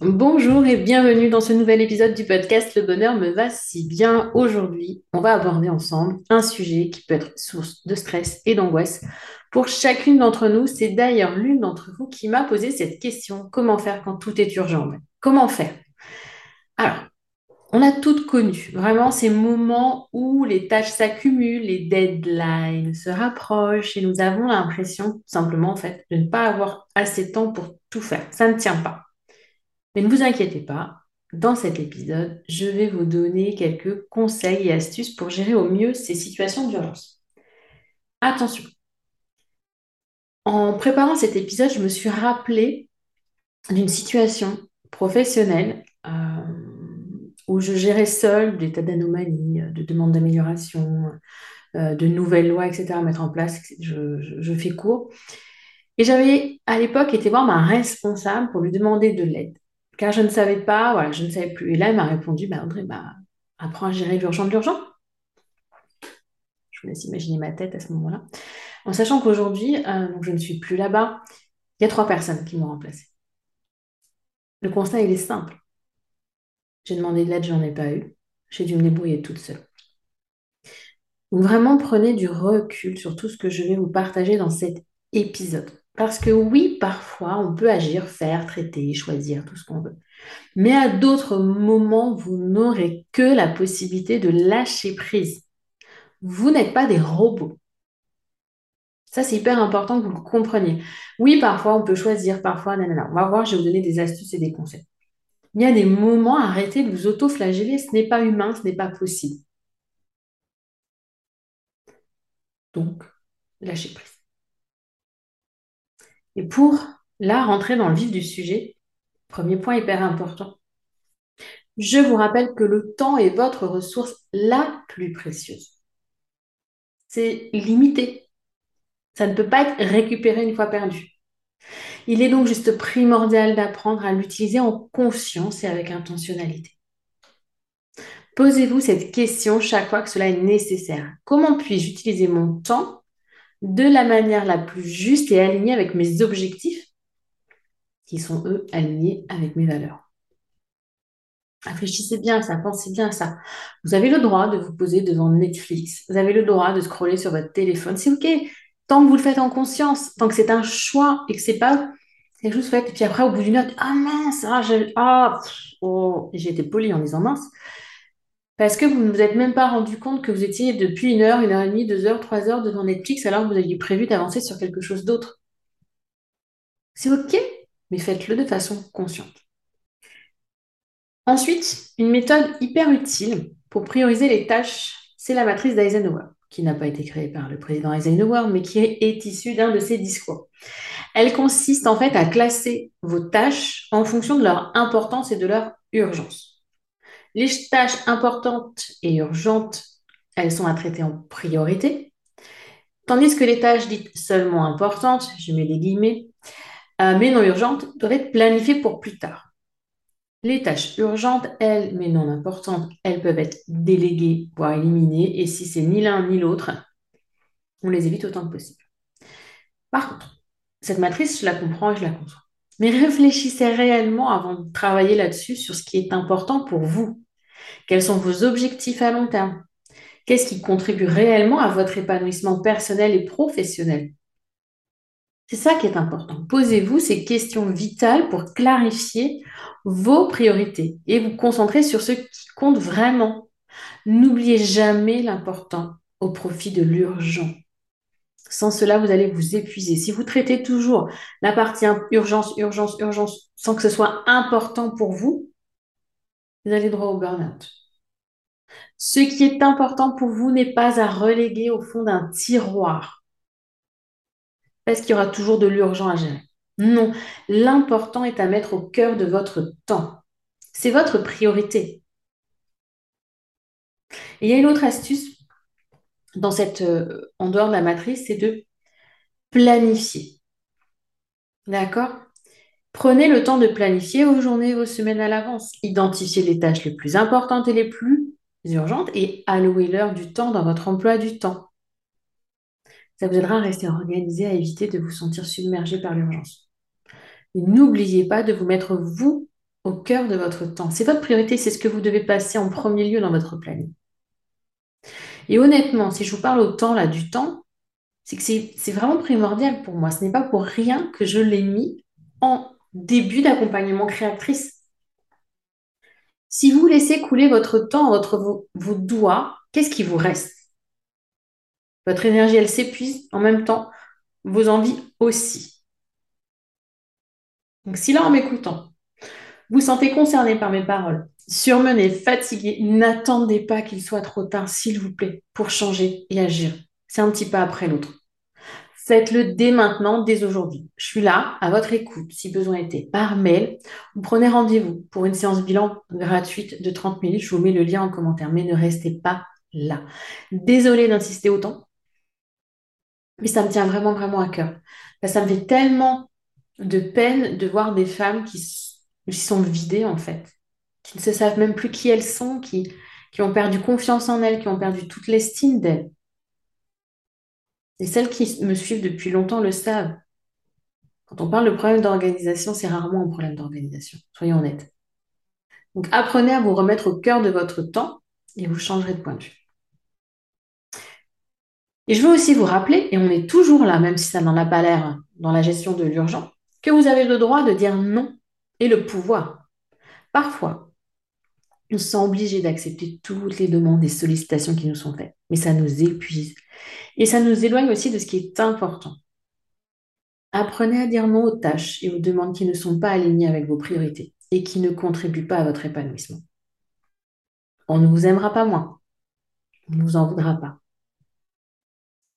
Bonjour et bienvenue dans ce nouvel épisode du podcast Le bonheur me va si bien. Aujourd'hui, on va aborder ensemble un sujet qui peut être source de stress et d'angoisse pour chacune d'entre nous. C'est d'ailleurs l'une d'entre vous qui m'a posé cette question. Comment faire quand tout est urgent? Comment faire? Alors, on a toutes connu vraiment ces moments où les tâches s'accumulent, les deadlines se rapprochent et nous avons l'impression simplement en fait de ne pas avoir assez de temps pour tout faire. Ça ne tient pas. Mais ne vous inquiétez pas, dans cet épisode, je vais vous donner quelques conseils et astuces pour gérer au mieux ces situations d'urgence. Attention, en préparant cet épisode, je me suis rappelé d'une situation professionnelle euh, où je gérais seule des tas d'anomalies, de demandes d'amélioration, euh, de nouvelles lois, etc. à mettre en place. Je, fais court. Et j'avais à l'époque été voir ma responsable pour lui demander de l'aide. Car je ne savais pas, je ne savais plus. Et là, elle m'a répondu, bah, André, bah, apprends à gérer l'urgent de l'urgent. Je vous laisse imaginer ma tête à ce moment-là. En sachant qu'aujourd'hui, euh, je ne suis plus là-bas, il y a trois personnes qui m'ont remplacé. Le constat, il est simple. J'ai demandé de l'aide, j'en ai pas eu. J'ai dû me débrouiller toute seule. Donc vraiment, prenez du recul sur tout ce que je vais vous partager dans cet épisode. Parce que oui, parfois, on peut agir, faire, traiter, choisir, tout ce qu'on veut. Mais à d'autres moments, vous n'aurez que la possibilité de lâcher prise. Vous n'êtes pas des robots. Ça, c'est hyper important que vous le compreniez. Oui, parfois, on peut choisir, parfois, nanana. On va voir, je vais vous donner des astuces et des conseils. Il y a des moments, arrêtez de vous auto-flageller, ce n'est pas humain, ce n'est pas possible. Donc, lâchez prise. Et pour là rentrer dans le vif du sujet, premier point hyper important. Je vous rappelle que le temps est votre ressource la plus précieuse. C'est limité. Ça ne peut pas être récupéré une fois perdu. Il est donc juste primordial d'apprendre à l'utiliser en conscience et avec intentionnalité. Posez-vous cette question chaque fois que cela est nécessaire. Comment puis-je utiliser mon temps de la manière la plus juste et alignée avec mes objectifs, qui sont eux alignés avec mes valeurs. Réfléchissez bien à ça, pensez bien à ça. Vous avez le droit de vous poser devant Netflix, vous avez le droit de scroller sur votre téléphone, c'est ok tant que vous le faites en conscience, tant que c'est un choix et que c'est pas quelque chose fait, et puis après, au bout d'une note, ah mince, ah, j'ai ah, oh, été polie en disant mince, parce que vous ne vous êtes même pas rendu compte que vous étiez depuis une heure, une heure et demie, deux heures, trois heures devant Netflix alors que vous aviez prévu d'avancer sur quelque chose d'autre. C'est OK, mais faites-le de façon consciente. Ensuite, une méthode hyper utile pour prioriser les tâches, c'est la matrice d'Eisenhower qui n'a pas été créée par le président Eisenhower, mais qui est, issue d'un de ses discours. Elle consiste en fait à classer vos tâches en fonction de leur importance et de leur urgence. Les tâches importantes et urgentes, elles sont à traiter en priorité, tandis que les tâches dites seulement importantes, je mets des guillemets, euh, mais non urgentes, doivent être planifiées pour plus tard. Les tâches urgentes, elles, mais non importantes, elles peuvent être déléguées, voire éliminées. Et si c'est ni l'un ni l'autre, on les évite autant que possible. Par contre, cette matrice, je la comprends et je la conçois. Mais réfléchissez réellement avant de travailler là-dessus sur ce qui est important pour vous. Quels sont vos objectifs à long terme? Qu'est-ce qui contribue réellement à votre épanouissement personnel et professionnel? C'est ça qui est important. Posez-vous ces questions vitales pour clarifier vos priorités et vous concentrer sur ce qui compte vraiment. N'oubliez jamais l'important au profit de l'urgent. Sans cela, vous allez vous épuiser. Si vous traitez toujours la partie urgence, urgence, urgence, sans que ce soit important pour vous, vous allez droit au burn-out. Ce qui est important pour vous n'est pas à reléguer au fond d'un tiroir. Parce qu'il y aura toujours de l'urgent à gérer. Non, l'important est à mettre au cœur de votre temps. C'est votre priorité. Il y a une autre astuce dans cette, euh, en dehors de la matrice, c'est de planifier. D'accord? Prenez le temps de planifier vos journées, vos semaines à l'avance. Identifiez les tâches les plus importantes et les plus urgentes et allouez-leur du temps dans votre emploi du temps. Ça vous aidera à rester organisé, à éviter de vous sentir submergé par l'urgence. N'oubliez pas de vous mettre vous au cœur de votre temps. C'est votre priorité, c'est ce que vous devez passer en premier lieu dans votre planning. Et honnêtement, si je vous parle autant là du temps, c'est que c'est vraiment primordial pour moi. Ce n'est pas pour rien que je l'ai mis en début d'accompagnement créatrice. Si vous laissez couler votre temps entre vos, vos doigts, qu'est-ce qui vous reste? Votre énergie, elle s'épuise. En même temps, vos envies aussi. Donc si là, en m'écoutant, vous sentez concerné par mes paroles, surmené, fatigué, n'attendez pas qu'il soit trop tard, s'il vous plaît, pour changer et agir. C'est un petit pas après l'autre. Faites-le dès maintenant, dès aujourd'hui. Je suis là, à votre écoute, si besoin était, par mail. Vous prenez rendez-vous pour une séance bilan gratuite de 30 minutes. Je vous mets le lien en commentaire, mais ne restez pas là. Désolée d'insister autant, mais ça me tient vraiment, vraiment à cœur. Ça me fait tellement de peine de voir des femmes qui sont vidées, en fait, qui ne se savent même plus qui elles sont, qui, qui ont perdu confiance en elles, qui ont perdu toute l'estime d'elles. Et celles qui me suivent depuis longtemps le savent. Quand on parle de problème d'organisation, c'est rarement un problème d'organisation, soyons honnêtes. Donc apprenez à vous remettre au cœur de votre temps et vous changerez de point de vue. Et je veux aussi vous rappeler, et on est toujours là, même si ça n'en a pas l'air dans la gestion de l'urgence, que vous avez le droit de dire non et le pouvoir. Parfois, nous sommes obligés d'accepter toutes les demandes et sollicitations qui nous sont faites. Mais ça nous épuise. Et ça nous éloigne aussi de ce qui est important. Apprenez à dire non aux tâches et aux demandes qui ne sont pas alignées avec vos priorités et qui ne contribuent pas à votre épanouissement. On ne vous aimera pas moins. On ne vous en voudra pas.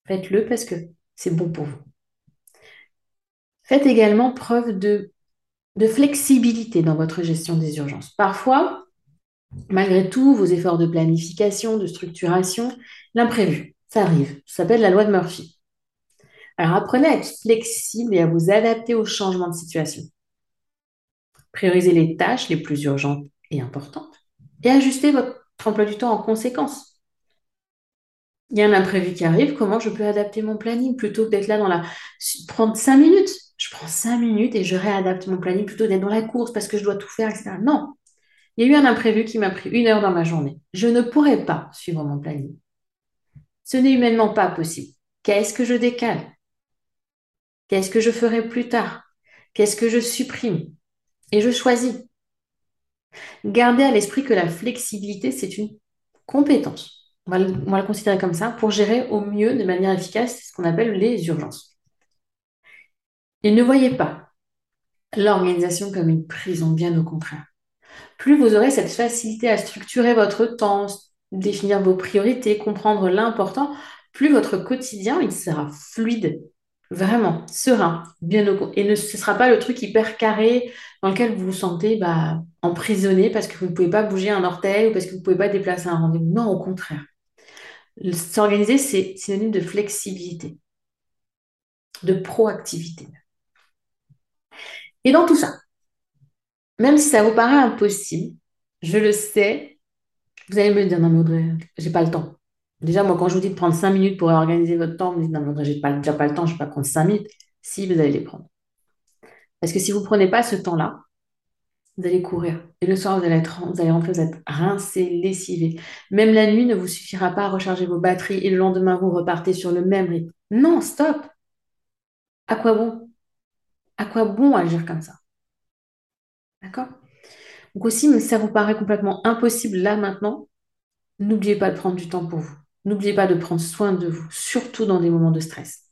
Faites-le parce que c'est bon pour vous. Faites également preuve de, flexibilité dans votre gestion des urgences. Parfois, Malgré tout, vos efforts de planification, de structuration, l'imprévu, ça arrive. Ça s'appelle la loi de Murphy. Alors apprenez à être flexible et à vous adapter aux changements de situation. Priorisez les tâches les plus urgentes et importantes et ajustez votre emploi du temps en conséquence. Il y a un imprévu qui arrive, comment je peux adapter mon planning plutôt que d'être là dans la... Prendre cinq minutes? Je prends cinq minutes et je réadapte mon planning plutôt d'être dans la course parce que je dois tout faire, etc. Non, il y a eu un imprévu qui m'a pris une heure dans ma journée. Je ne pourrais pas suivre mon planning. Ce n'est humainement pas possible. Qu'est-ce que je décale? Qu'est-ce que je ferai plus tard? Qu'est-ce que je supprime? Et je choisis. Gardez à l'esprit que la flexibilité, c'est une compétence. On va, le, considérer comme ça pour gérer au mieux, de manière efficace, ce qu'on appelle les urgences. Et ne voyez pas l'organisation comme une prison, bien au contraire plus vous aurez cette facilité à structurer votre temps, définir vos priorités, comprendre l'important, plus votre quotidien il sera fluide, vraiment serein, bien au et ne ce sera pas le truc hyper carré dans lequel vous vous sentez bah, emprisonné parce que vous ne pouvez pas bouger un orteil ou parce que vous ne pouvez pas déplacer un rendez-vous. Non, au contraire. S'organiser, c'est synonyme de flexibilité, de proactivité. Et dans tout ça, même si ça vous paraît impossible, je le sais, vous allez me dire, non, mais Audrey, j'ai pas le temps. Déjà, moi, quand je vous dis de prendre 5 minutes pour organiser votre temps, vous me dites, non, mais Audrey, j'ai pas, déjà pas le temps, je vais pas prendre 5 minutes. Si, vous allez les prendre. Parce que si vous ne prenez pas ce temps-là, vous allez courir. Et le soir, vous allez, être, vous allez rentrer, vous êtes rincé, lessivé. Même la nuit ne vous suffira pas à recharger vos batteries et le lendemain, vous repartez sur le même rythme. Non, stop. À quoi bon? À quoi bon agir comme ça? D'accord? Donc aussi, si ça vous paraît complètement impossible là maintenant, n'oubliez pas de prendre du temps pour vous. N'oubliez pas de prendre soin de vous, surtout dans des moments de stress.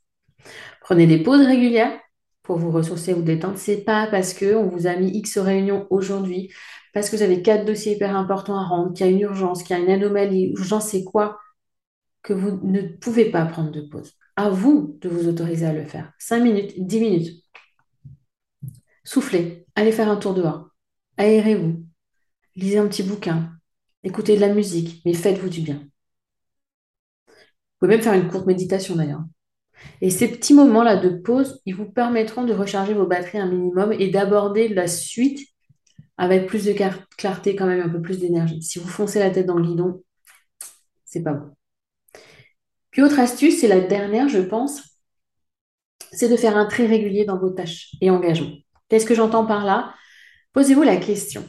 Prenez des pauses régulières pour vous ressourcer, vous détendre. C'est pas parce qu'on vous a mis X réunions aujourd'hui, parce que vous avez quatre dossiers hyper importants à rendre, qu'il y a une urgence, qu'il y a une anomalie, ou j'en sais quoi, que vous ne pouvez pas prendre de pause. À vous de vous autoriser à le faire. 5 minutes, 10 minutes. Soufflez, allez faire un tour dehors, aérez-vous, lisez un petit bouquin, écoutez de la musique, mais faites-vous du bien. Vous pouvez même faire une courte méditation d'ailleurs. Et ces petits moments-là de pause, ils vous permettront de recharger vos batteries un minimum et d'aborder la suite avec plus de clarté, quand même, un peu plus d'énergie. Si vous foncez la tête dans le guidon, c'est pas bon. Puis autre astuce, c'est la dernière, je pense, c'est de faire un tri régulier dans vos tâches et engagements. Qu'est-ce que j'entends par là? Posez-vous la question.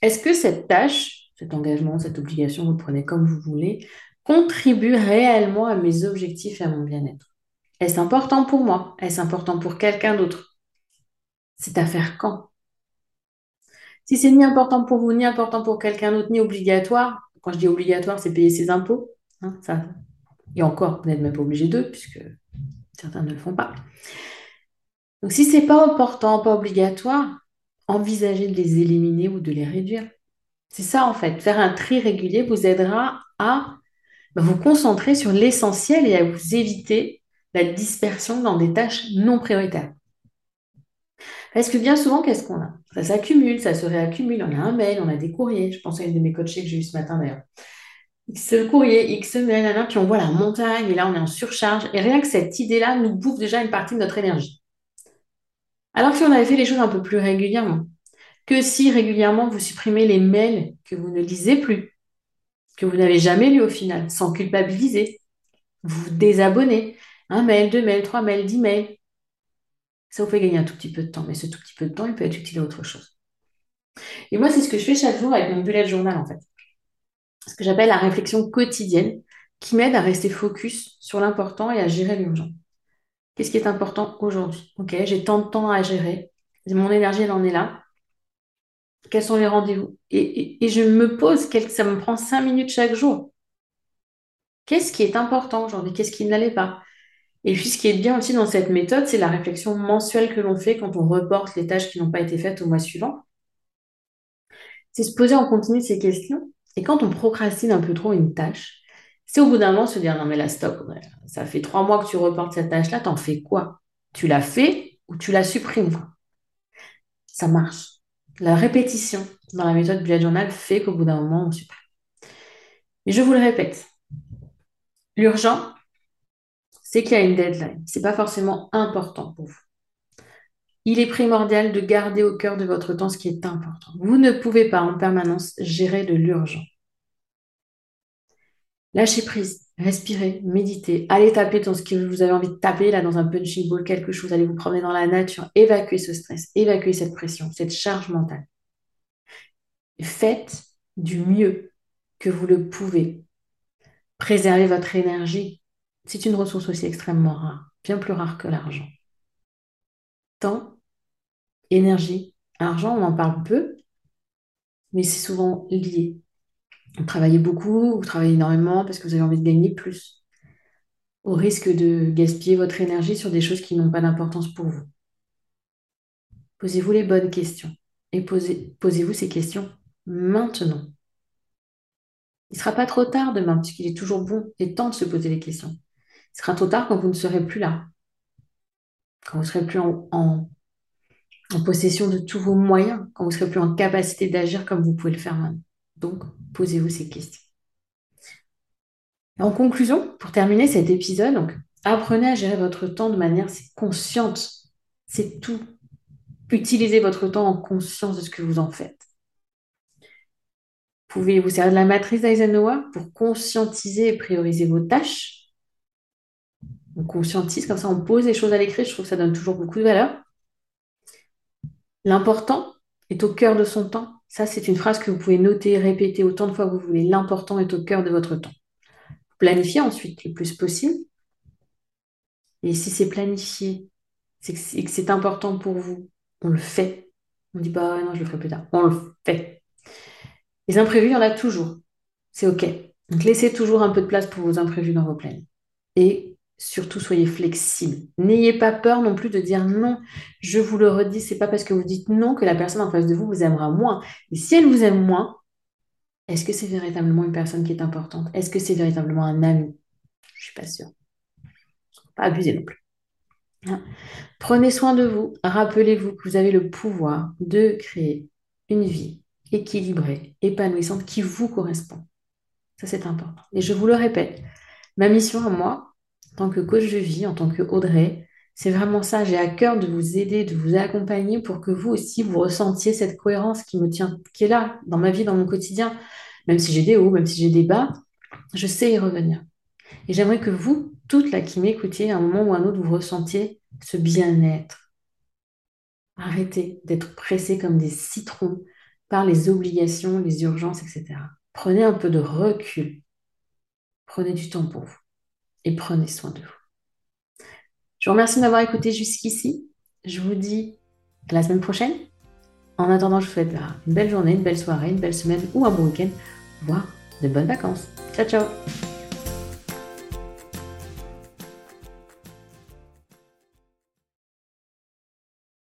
Est-ce que cette tâche, cet engagement, cette obligation, vous prenez comme vous voulez, contribue réellement à mes objectifs et à mon bien-être? Est-ce important pour moi? Est-ce important pour quelqu'un d'autre? C'est à faire quand? Si c'est ni important pour vous, ni important pour quelqu'un d'autre, ni obligatoire, quand je dis obligatoire, c'est payer ses impôts. Hein, ça. Et encore, vous n'êtes même pas obligé d'eux, puisque certains ne le font pas. Donc si ce n'est pas important, pas obligatoire, envisagez de les éliminer ou de les réduire. C'est ça en fait. Faire un tri régulier vous aidera à bah, vous concentrer sur l'essentiel et à vous éviter la dispersion dans des tâches non prioritaires. Parce que bien souvent, qu'est-ce qu'on a? Ça s'accumule, ça se réaccumule. On a un mail, on a des courriers. Je pense à une de mes coachées que j'ai eu ce matin d'ailleurs. X courrier, X mail, puis on voit la montagne et là on est en surcharge. Et rien que cette idée-là nous bouffe déjà une partie de notre énergie. Alors que si on avait fait les choses un peu plus régulièrement, que si régulièrement vous supprimez les mails que vous ne lisez plus, que vous n'avez jamais lu au final, sans culpabiliser, vous désabonnez, un mail, deux mails, trois mails, dix mails. Ça vous fait gagner un tout petit peu de temps, mais ce tout petit peu de temps, il peut être utile à autre chose. Et moi, c'est ce que je fais chaque jour avec mon bullet journal, en fait. Ce que j'appelle la réflexion quotidienne, qui m'aide à rester focus sur l'important et à gérer l'urgent. Qu'est-ce qui est important aujourd'hui? Ok, j'ai tant de temps à gérer. Mon énergie, elle en est là. Quels sont les rendez-vous? Et, je me pose, ça me prend cinq minutes chaque jour. Qu'est-ce qui est important aujourd'hui? Qu'est-ce qui n'allait pas? Et puis, ce qui est bien aussi dans cette méthode, c'est la réflexion mensuelle que l'on fait quand on reporte les tâches qui n'ont pas été faites au mois suivant. C'est se poser en continu ces questions. Et quand on procrastine un peu trop une tâche, c'est au bout d'un moment se dire non mais là stop, ça fait trois mois que tu reportes cette tâche-là, t'en fais quoi? Tu l'as fait ou tu la supprimes? Ça marche. La répétition dans la méthode bullet journal fait qu'au bout d'un moment on supprime. Mais je vous le répète, l'urgent, c'est qu'il y a une deadline. Ce n'est pas forcément important pour vous. Il est primordial de garder au cœur de votre temps ce qui est important. Vous ne pouvez pas en permanence gérer de l'urgent. Lâchez prise, respirez, méditez, allez taper dans ce que vous avez envie de taper, là, dans un punching ball, quelque chose, allez vous promener dans la nature, évacuez ce stress, évacuez cette pression, cette charge mentale. Faites du mieux que vous le pouvez. Préservez votre énergie, c'est une ressource aussi extrêmement rare, bien plus rare que l'argent. Temps, énergie, argent, on en parle peu, mais c'est souvent lié. Vous travaillez beaucoup, vous travaillez énormément parce que vous avez envie de gagner plus, au risque de gaspiller votre énergie sur des choses qui n'ont pas d'importance pour vous. Posez-vous les bonnes questions et posez, posez-vous ces questions maintenant. Il ne sera pas trop tard demain, puisqu'il est toujours bon et temps de se poser les questions. Il sera trop tard quand vous ne serez plus là, quand vous ne serez plus en, possession de tous vos moyens, quand vous ne serez plus en capacité d'agir comme vous pouvez le faire maintenant. Donc, posez-vous ces questions. En conclusion, pour terminer cet épisode, apprenez à gérer votre temps de manière consciente. C'est tout. Utilisez votre temps en conscience de ce que vous en faites. Pouvez vous servir de la matrice d'Eisenhower pour conscientiser et prioriser vos tâches? On conscientise, comme ça on pose les choses à l'écrit, je trouve que ça donne toujours beaucoup de valeur. L'important est au cœur de son temps. Ça, c'est une phrase que vous pouvez noter, répéter autant de fois que vous voulez. L'important est au cœur de votre temps. Planifiez ensuite le plus possible. Et si c'est planifié et que c'est important pour vous, on le fait. On ne dit pas, non, je le ferai plus tard. On le fait. Les imprévus, il y en a toujours. C'est OK. Donc laissez toujours un peu de place pour vos imprévus dans vos plans. Et surtout, soyez flexible. N'ayez pas peur non plus de dire non. Je vous le redis, c'est pas parce que vous dites non que la personne en face de vous vous aimera moins. Et si elle vous aime moins, est-ce que c'est véritablement une personne qui est importante? Est-ce que c'est véritablement un ami? Je suis pas sûre. Pas abuser non plus. Hein? Prenez soin de vous. Rappelez-vous que vous avez le pouvoir de créer une vie équilibrée, épanouissante, qui vous correspond. Ça, c'est important. Et je vous le répète, ma mission à moi, en tant que coach de vie, en tant que Audrey, c'est vraiment ça. J'ai à cœur de vous aider, de vous accompagner pour que vous aussi, vous ressentiez cette cohérence qui me tient, qui est là, dans ma vie, dans mon quotidien. Même si j'ai des hauts, même si j'ai des bas, je sais y revenir. Et j'aimerais que vous, toutes là qui m'écoutiez, à un moment ou à un autre, vous ressentiez ce bien-être. Arrêtez d'être pressé comme des citrons par les obligations, les urgences, etc. Prenez un peu de recul. Prenez du temps pour vous et prenez soin de vous. Je vous remercie de m'avoir écouté jusqu'ici. Je vous dis à la semaine prochaine. En attendant, je vous souhaite une belle journée, une belle soirée, une belle semaine ou un bon week-end, voire de bonnes vacances. Ciao, ciao